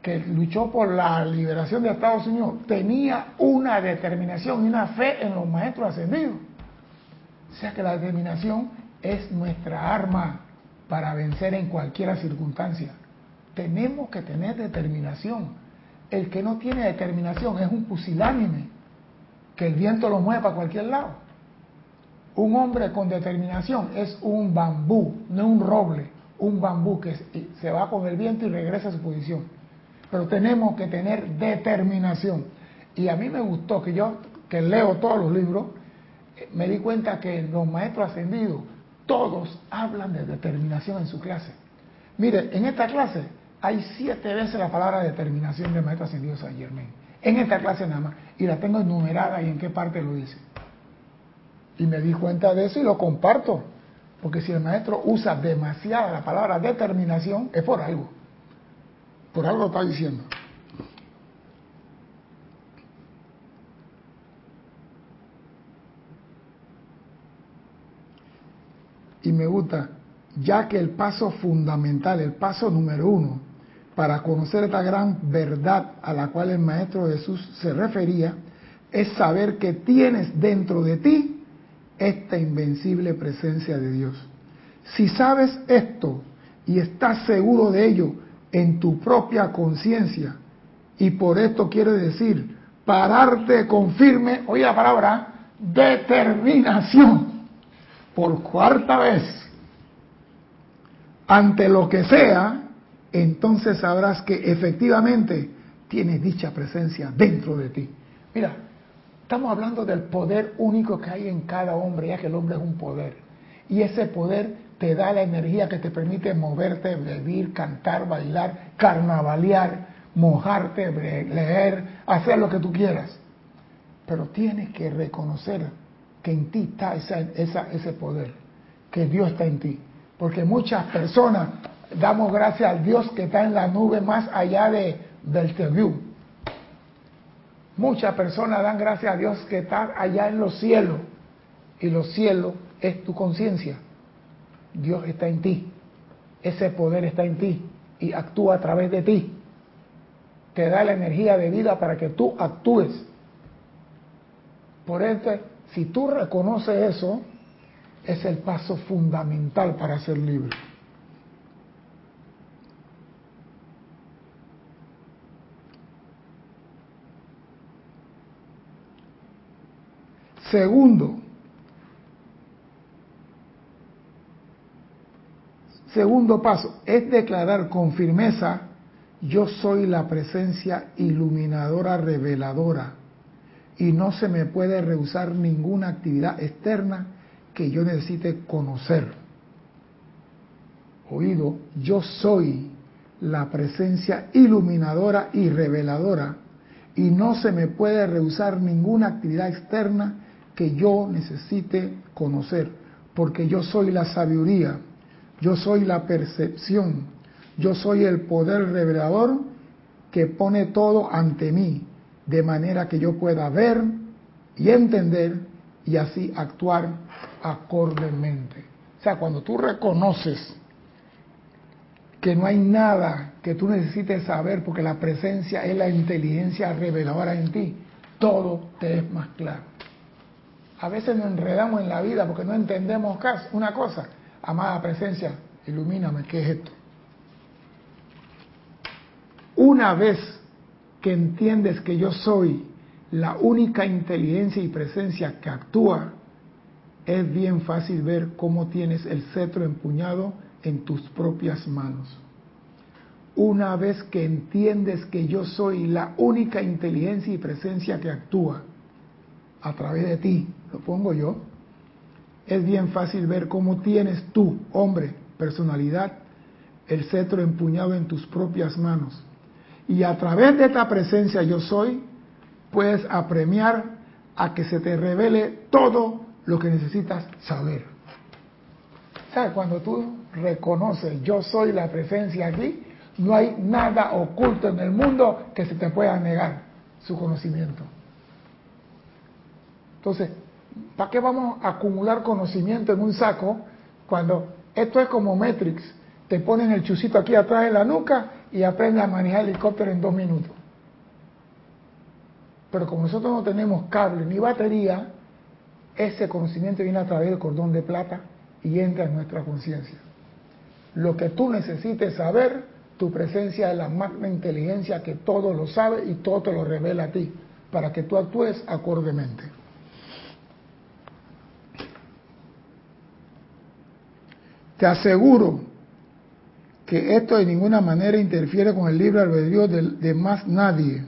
que luchó por la liberación de Estados Unidos, tenía una determinación y una fe en los maestros ascendidos. O sea que la determinación es nuestra arma para vencer en cualquier circunstancia. Tenemos que tener determinación. El que no tiene determinación es un pusilánime, que el viento lo mueve para cualquier lado. Un hombre con determinación es un bambú, no un roble, un bambú que se va con el viento y regresa a su posición. Pero tenemos que tener determinación. Y a mí me gustó que yo, que leo todos los libros, me di cuenta que los maestros ascendidos, todos hablan de determinación en su clase. Mire, en esta clase hay siete veces la palabra determinación del maestro ascendido San Germán. En esta clase nada más. Y la tengo enumerada y en qué parte lo dice. Y me di cuenta de eso y lo comparto. Porque si el maestro usa demasiada la palabra determinación, es por algo. Por algo está diciendo. y me gusta, ya que el paso fundamental, el paso número uno, para conocer esta gran verdad a la cual el Maestro Jesús se refería, es saber que tienes dentro de ti esta invencible presencia de Dios. Si sabes esto y estás seguro de ello en tu propia conciencia, y por esto quiere decir pararte con firme, oye la palabra, determinación por cuarta vez ante lo que sea, entonces sabrás que efectivamente tienes dicha presencia dentro de ti. Mira, estamos hablando del poder único que hay en cada hombre, ya que el hombre es un poder. Y ese poder te da la energía que te permite moverte, vivir, cantar, bailar, carnavalear, mojarte, leer, hacer lo que tú quieras. Pero tienes que reconocer que en ti está ese poder, que Dios está en ti. Porque muchas personas damos gracias al Dios que está en la nube más allá de Belteview. Muchas personas dan gracias a Dios que está allá en los cielos. Y los cielos es tu conciencia. Dios está en ti. Ese poder está en ti y actúa a través de ti. Te da la energía de vida para que tú actúes. Por este si tú reconoces eso, es el paso fundamental para ser libre. Segundo, segundo paso es declarar con firmeza, yo soy la presencia iluminadora reveladora y no se me puede rehusar ninguna actividad externa que yo necesite conocer. Oído, yo soy la presencia iluminadora y reveladora y no se me puede rehusar ninguna actividad externa que yo necesite conocer, porque yo soy la sabiduría, yo soy la percepción, yo soy el poder revelador que pone todo ante mí, de manera que yo pueda ver y entender y así actuar acordemente. O sea, cuando tú reconoces que no hay nada que tú necesites saber porque la presencia es la inteligencia reveladora en ti, todo te es más claro. A veces nos enredamos en la vida porque no entendemos una cosa. Amada presencia, ilumíname, ¿qué es esto? Una vez que entiendes que yo soy la única inteligencia y presencia que actúa, es bien fácil ver cómo tienes el cetro empuñado en tus propias manos. Una vez que entiendes que yo soy la única inteligencia y presencia que actúa a través de ti, lo pongo yo, es bien fácil ver cómo tienes tú, hombre, personalidad, el cetro empuñado en tus propias manos. Y a través de esta presencia yo soy, puedes apremiar a que se te revele todo lo que necesitas saber. ¿Sabes? Cuando tú reconoces yo soy la presencia aquí, no hay nada oculto en el mundo que se te pueda negar su conocimiento. Entonces, ¿para qué vamos a acumular conocimiento en un saco cuando esto es como Matrix? Te ponen el chusito aquí atrás en la nuca y aprendes a manejar el helicóptero en dos minutos. Pero como nosotros no tenemos cable ni batería, ese conocimiento viene a través del cordón de plata y entra en nuestra conciencia. Lo que tú necesites saber, tu presencia es la magna inteligencia que todo lo sabe y todo te lo revela a ti, para que tú actúes acordemente. Te aseguro que esto de ninguna manera interfiere con el libre albedrío de, más nadie.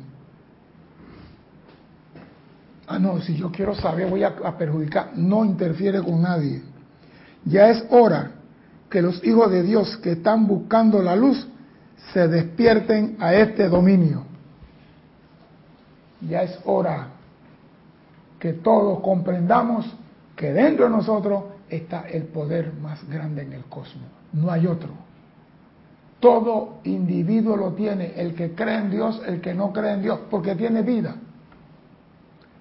Ah, no, si yo quiero saber voy a, a perjudicar. No interfiere con nadie. Ya es hora que los hijos de Dios que están buscando la luz se despierten a este dominio. Ya es hora que todos comprendamos que dentro de nosotros está el poder más grande en el cosmos. No hay otro. Todo individuo lo tiene, el que cree en Dios, el que no cree en Dios, porque tiene vida.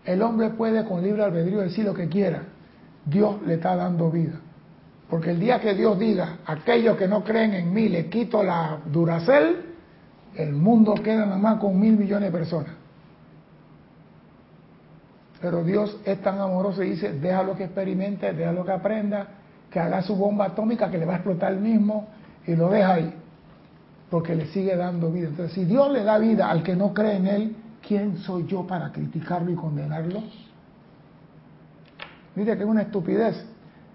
El hombre puede con libre albedrío decir lo que quiera. Dios le está dando vida. Porque el día que Dios diga, aquellos que no creen en mí, le quito la duracel, el mundo queda nada más con mil millones de personas. Pero Dios es tan amoroso y dice, déjalo que experimente, déjalo que aprenda, que haga su bomba atómica que le va a explotar el mismo y lo deja ahí, porque le sigue dando vida. Entonces, si Dios le da vida al que no cree en Él, ¿quién soy yo para criticarlo y condenarlo? Mire que es una estupidez.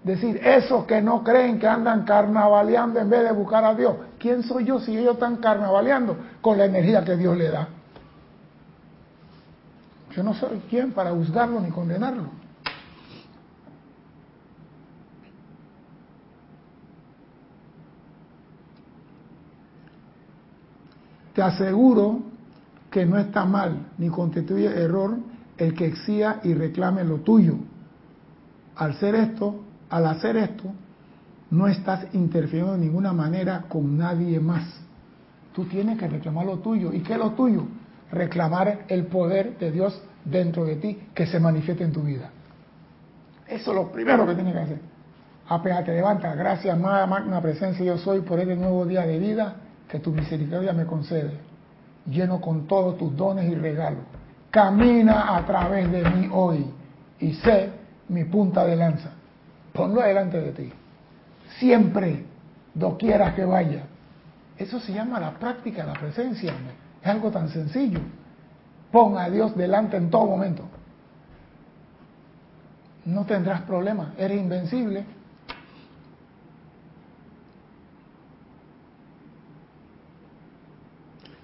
Decir, esos que no creen que andan carnavaleando en vez de buscar a Dios, ¿quién soy yo si ellos están carnavaleando con la energía que Dios le da? Yo no soy quien para juzgarlo ni condenarlo. Te aseguro que no está mal ni constituye error el que exija y reclame lo tuyo. Al ser esto, al hacer esto, no estás interfiriendo de ninguna manera con nadie más. Tú tienes que reclamar lo tuyo. ¿Y qué es lo tuyo? Reclamar el poder de Dios dentro de ti que se manifieste en tu vida. Eso es lo primero que tienes que hacer. Apenas te levantas, gracias, amada magna presencia, yo soy por este nuevo día de vida que tu misericordia me concede, lleno con todos tus dones y regalos. Camina a través de mí hoy y sé mi punta de lanza. ponlo delante de ti. Siempre, quieras que vaya. Eso se llama la práctica de la presencia. Es algo tan sencillo. Pon a Dios delante en todo momento. No tendrás problemas, eres invencible.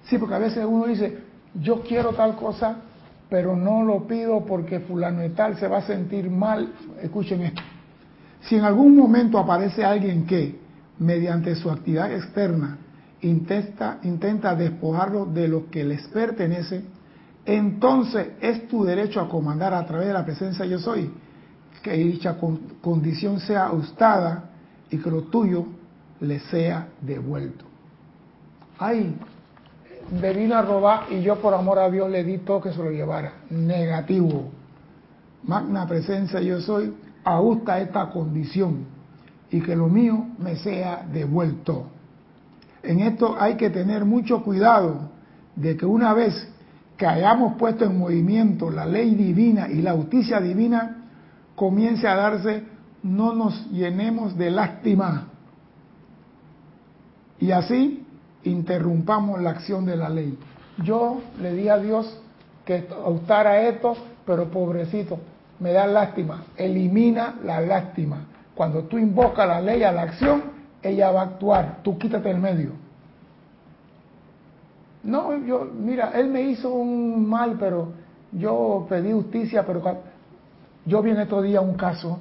Sí, porque a veces uno dice, yo quiero tal cosa, pero no lo pido porque fulano y tal se va a sentir mal. Escuchen esto. Si en algún momento aparece alguien que, mediante su actividad externa, intenta, intenta despojarlo de lo que les pertenece, entonces es tu derecho a comandar a través de la presencia yo soy, que dicha condición sea ajustada y que lo tuyo le sea devuelto. Ay, me vino a robar y yo por amor a Dios le di todo que se lo llevara. Negativo. Magna presencia yo soy, ajusta esta condición y que lo mío me sea devuelto. En esto hay que tener mucho cuidado de que una vez que hayamos puesto en movimiento la ley divina y la justicia divina, comience a darse, no nos llenemos de lástima. Y así interrumpamos la acción de la ley. Yo le di a Dios que optara esto, pero pobrecito, me da lástima. Elimina la lástima. Cuando tú invocas la ley a la acción, ella va a actuar. Tú quítate el medio. No, yo, mira, él me hizo un mal, pero yo pedí justicia, pero yo vi en estos días un caso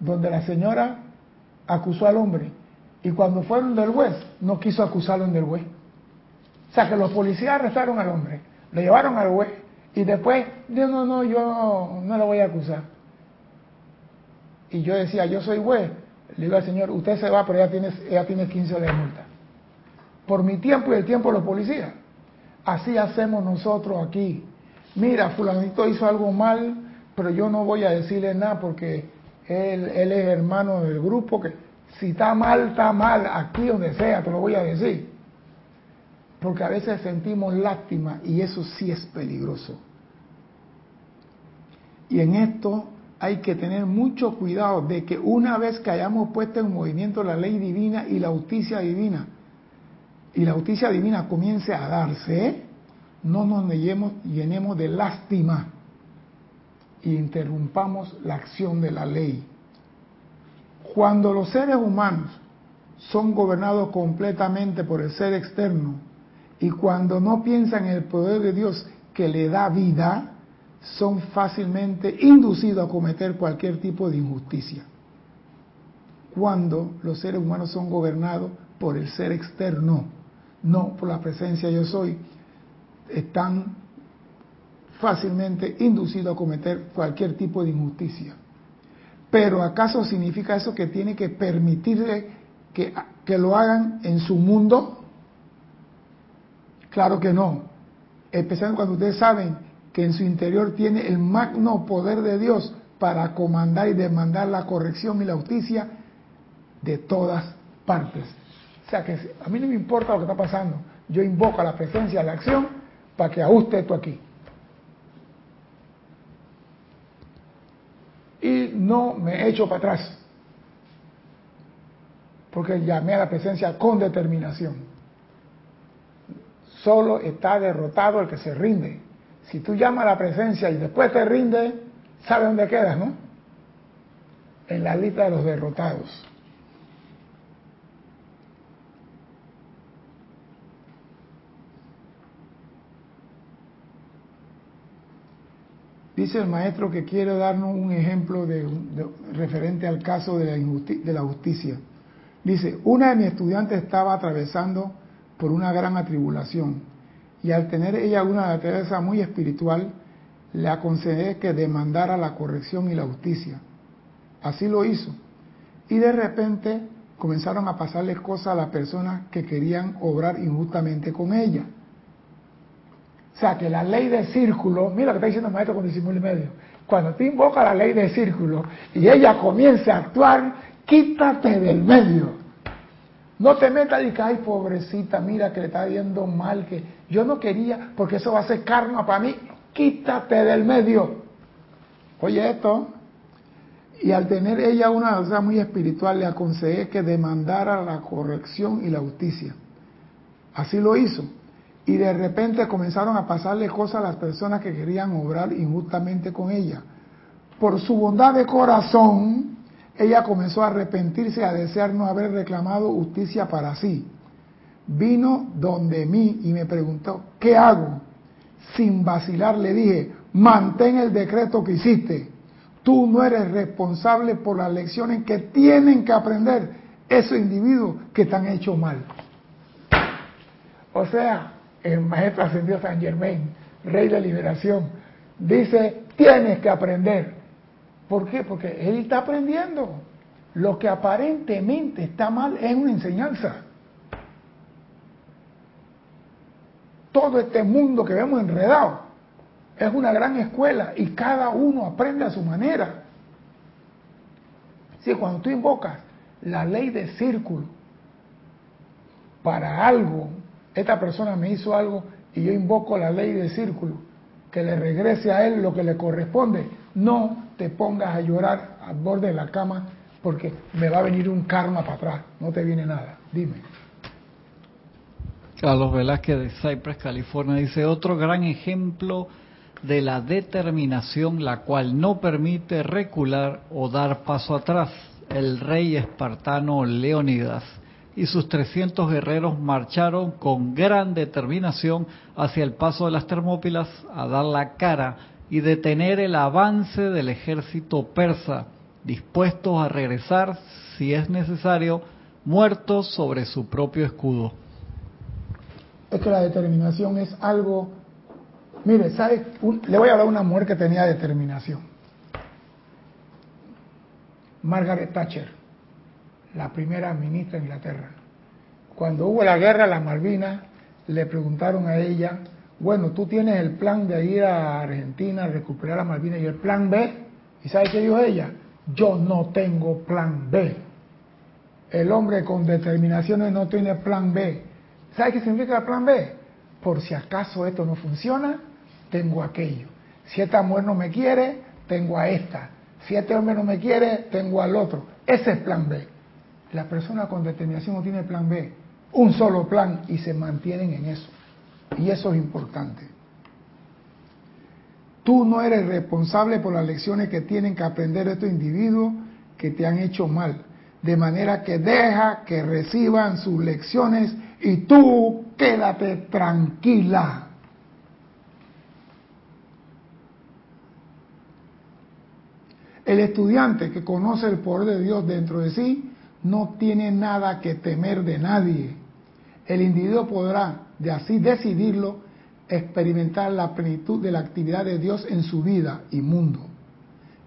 donde la señora acusó al hombre y cuando fueron del juez, no quiso acusarlo en del juez. O sea que los policías arrestaron al hombre, lo llevaron al juez y después, no, no, no, yo no, lo voy a acusar. Y yo decía, yo soy juez. Le digo al señor, usted se va, pero ella tiene, ella tiene 15 de multa por mi tiempo y el tiempo de los policías. Así hacemos nosotros aquí. Mira, fulanito hizo algo mal, pero yo no voy a decirle nada porque él, él es hermano del grupo, que si está mal, está mal, aquí donde sea, te lo voy a decir. Porque a veces sentimos lástima y eso sí es peligroso. Y en esto hay que tener mucho cuidado de que una vez que hayamos puesto en movimiento la ley divina y la justicia divina, y la justicia divina comience a darse, no nos llenemos, de lástima e interrumpamos la acción de la ley. Cuando los seres humanos son gobernados completamente por el ser externo y cuando no piensan en el poder de Dios que le da vida, son fácilmente inducidos a cometer cualquier tipo de injusticia. Cuando los seres humanos son gobernados por el ser externo, no por la presencia yo soy, están fácilmente inducidos a cometer cualquier tipo de injusticia. Pero ¿acaso significa eso que tiene que permitirle que, que lo hagan en su mundo? Claro que no. Especialmente cuando ustedes saben que en su interior tiene el magno poder de Dios para comandar y demandar la corrección y la justicia de todas partes. O sea que a mí no me importa lo que está pasando. Yo invoco a la presencia de la acción para que ajuste esto aquí. Y no me echo para atrás. Porque llamé a la presencia con determinación. Solo está derrotado el que se rinde. Si tú llamas a la presencia y después te rinde, ¿sabes dónde quedas, no? En la lista de los derrotados. Dice el maestro que quiere darnos un ejemplo de, referente al caso de la, de la justicia. Dice, una de mis estudiantes estaba atravesando por una gran atribulación y al tener ella una naturaleza muy espiritual, le aconsejé que demandara la corrección y la justicia. Así lo hizo. Y de repente comenzaron a pasarle cosas a las personas que querían obrar injustamente con ella. O sea, que la ley de círculo, mira lo que está diciendo el maestro con disimulo y medio. Cuando te invoca la ley de círculo y ella comienza a actuar, quítate del medio. No te metas y que, ay, pobrecita, mira que le está viendo mal, que yo no quería, porque eso va a ser karma para mí. Quítate del medio. Oye esto, Y al tener ella una cosa muy espiritual, le aconsejé que demandara la corrección y la justicia. Así lo hizo. Y de repente comenzaron a pasarle cosas a las personas que querían obrar injustamente con ella. Por su bondad de corazón, ella comenzó a arrepentirse, a desear no haber reclamado justicia para sí. Vino donde mí y me preguntó, ¿qué hago? Sin vacilar le dije, mantén el decreto que hiciste. Tú no eres responsable por las lecciones que tienen que aprender esos individuos que te han hecho mal. O sea, el maestro ascendió San Germain, rey de liberación, dice, tienes que aprender. ¿Por qué? Porque él está aprendiendo. Lo que aparentemente está mal es una enseñanza. Todo este mundo que vemos enredado es una gran escuela y cada uno aprende a su manera. Si cuando tú invocas la ley de círculo para algo, esta persona me hizo algo y yo invoco la ley de círculo, que le regrese a él lo que le corresponde. No te pongas a llorar al borde de la cama porque me va a venir un karma para atrás. No te viene nada. Dime. Carlos Velázquez de Cypress, California, dice otro gran ejemplo de la determinación la cual no permite recular o dar paso atrás. El rey espartano Leonidas y sus 300 guerreros marcharon con gran determinación hacia el paso de las Termópilas a dar la cara y detener el avance del ejército persa, dispuestos a regresar, si es necesario, muertos sobre su propio escudo. Es que la determinación es algo... Mire, ¿sabe? le voy a hablar de una mujer que tenía determinación. Margaret Thatcher la primera ministra de Inglaterra. Cuando hubo la guerra de las Malvinas, le preguntaron a ella, bueno, tú tienes el plan de ir a Argentina a recuperar las Malvinas y el plan B. ¿Y sabe qué dijo ella? Yo no tengo plan B. El hombre con determinaciones no tiene plan B. ¿Sabe qué significa el plan B? Por si acaso esto no funciona, tengo aquello. Si esta mujer no me quiere, tengo a esta. Si este hombre no me quiere, tengo al otro. Ese es plan B. La persona con determinación no tiene plan B, un solo plan y se mantienen en eso. Y eso es importante. Tú no eres responsable por las lecciones que tienen que aprender estos individuos que te han hecho mal. De manera que deja que reciban sus lecciones y tú quédate tranquila. El estudiante que conoce el poder de Dios dentro de sí no tiene nada que temer de nadie. El individuo podrá, de así decidirlo, experimentar la plenitud de la actividad de Dios en su vida y mundo.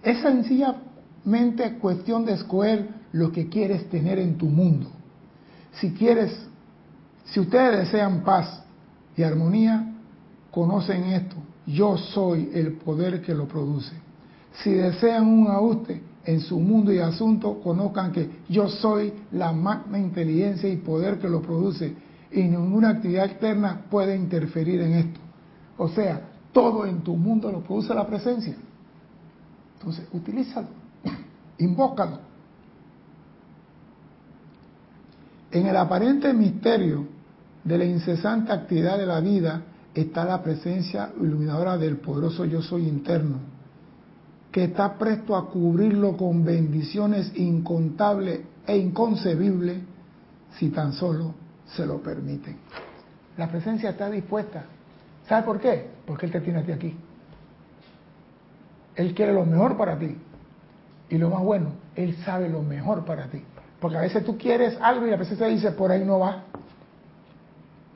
Es sencillamente cuestión de escoger lo que quieres tener en tu mundo. Si quieres, si ustedes desean paz y armonía, conocen esto. Yo soy el poder que lo produce. Si desean un ajuste, en su mundo y asunto conozcan que yo soy la magna inteligencia y poder que lo produce y ninguna actividad externa puede interferir en esto. O sea, todo en tu mundo lo produce la presencia. Entonces, utilízalo, <coughs> invócalo. En el aparente misterio de la incesante actividad de la vida está la presencia iluminadora del poderoso yo soy interno que está presto a cubrirlo con bendiciones incontables e inconcebibles si tan solo se lo permiten. La presencia está dispuesta. ¿Sabe por qué? Porque Él te tiene a ti aquí. Él quiere lo mejor para ti. Y lo más bueno, Él sabe lo mejor para ti. Porque a veces tú quieres algo y la presencia dice, por ahí no va.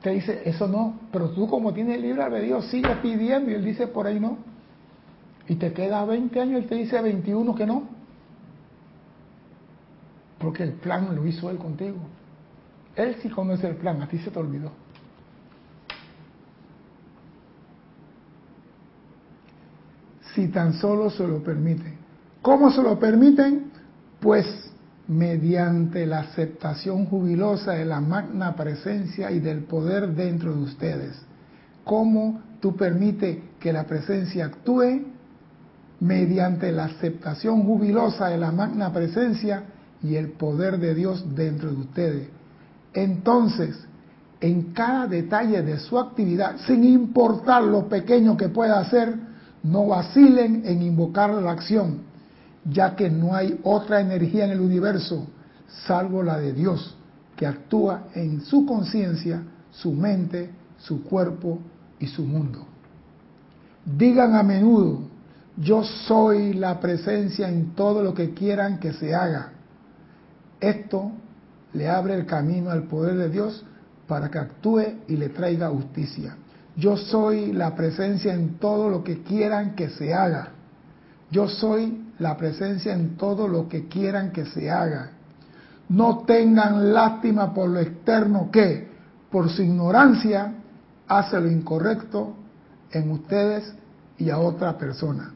Te dice, eso no. Pero tú como tienes libre albedrío, sigue pidiendo y Él dice, por ahí no y te queda 20 años y te dice 21 que no. Porque el plan lo hizo él contigo. Él sí conoce el plan, a ti se te olvidó. Si tan solo se lo permiten. ¿Cómo se lo permiten? Pues mediante la aceptación jubilosa de la magna presencia y del poder dentro de ustedes. ¿Cómo tú permites que la presencia actúe? mediante la aceptación jubilosa de la magna presencia y el poder de Dios dentro de ustedes. Entonces, en cada detalle de su actividad, sin importar lo pequeño que pueda hacer, no vacilen en invocar la acción, ya que no hay otra energía en el universo salvo la de Dios, que actúa en su conciencia, su mente, su cuerpo y su mundo. Digan a menudo, yo soy la presencia en todo lo que quieran que se haga. Esto le abre el camino al poder de Dios para que actúe y le traiga justicia. Yo soy la presencia en todo lo que quieran que se haga. Yo soy la presencia en todo lo que quieran que se haga. No tengan lástima por lo externo que, por su ignorancia, hace lo incorrecto en ustedes y a otra persona.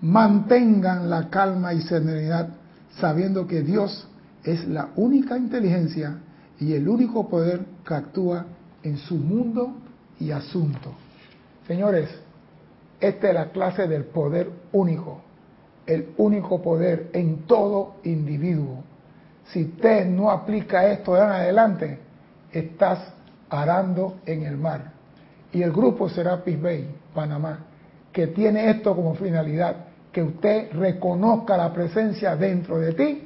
Mantengan la calma y serenidad sabiendo que Dios es la única inteligencia y el único poder que actúa en su mundo y asunto. Señores, esta es la clase del poder único, el único poder en todo individuo. Si usted no aplica esto de adelante, estás arando en el mar. Y el grupo Serapis Bay, Panamá, que tiene esto como finalidad, que usted reconozca la presencia dentro de ti,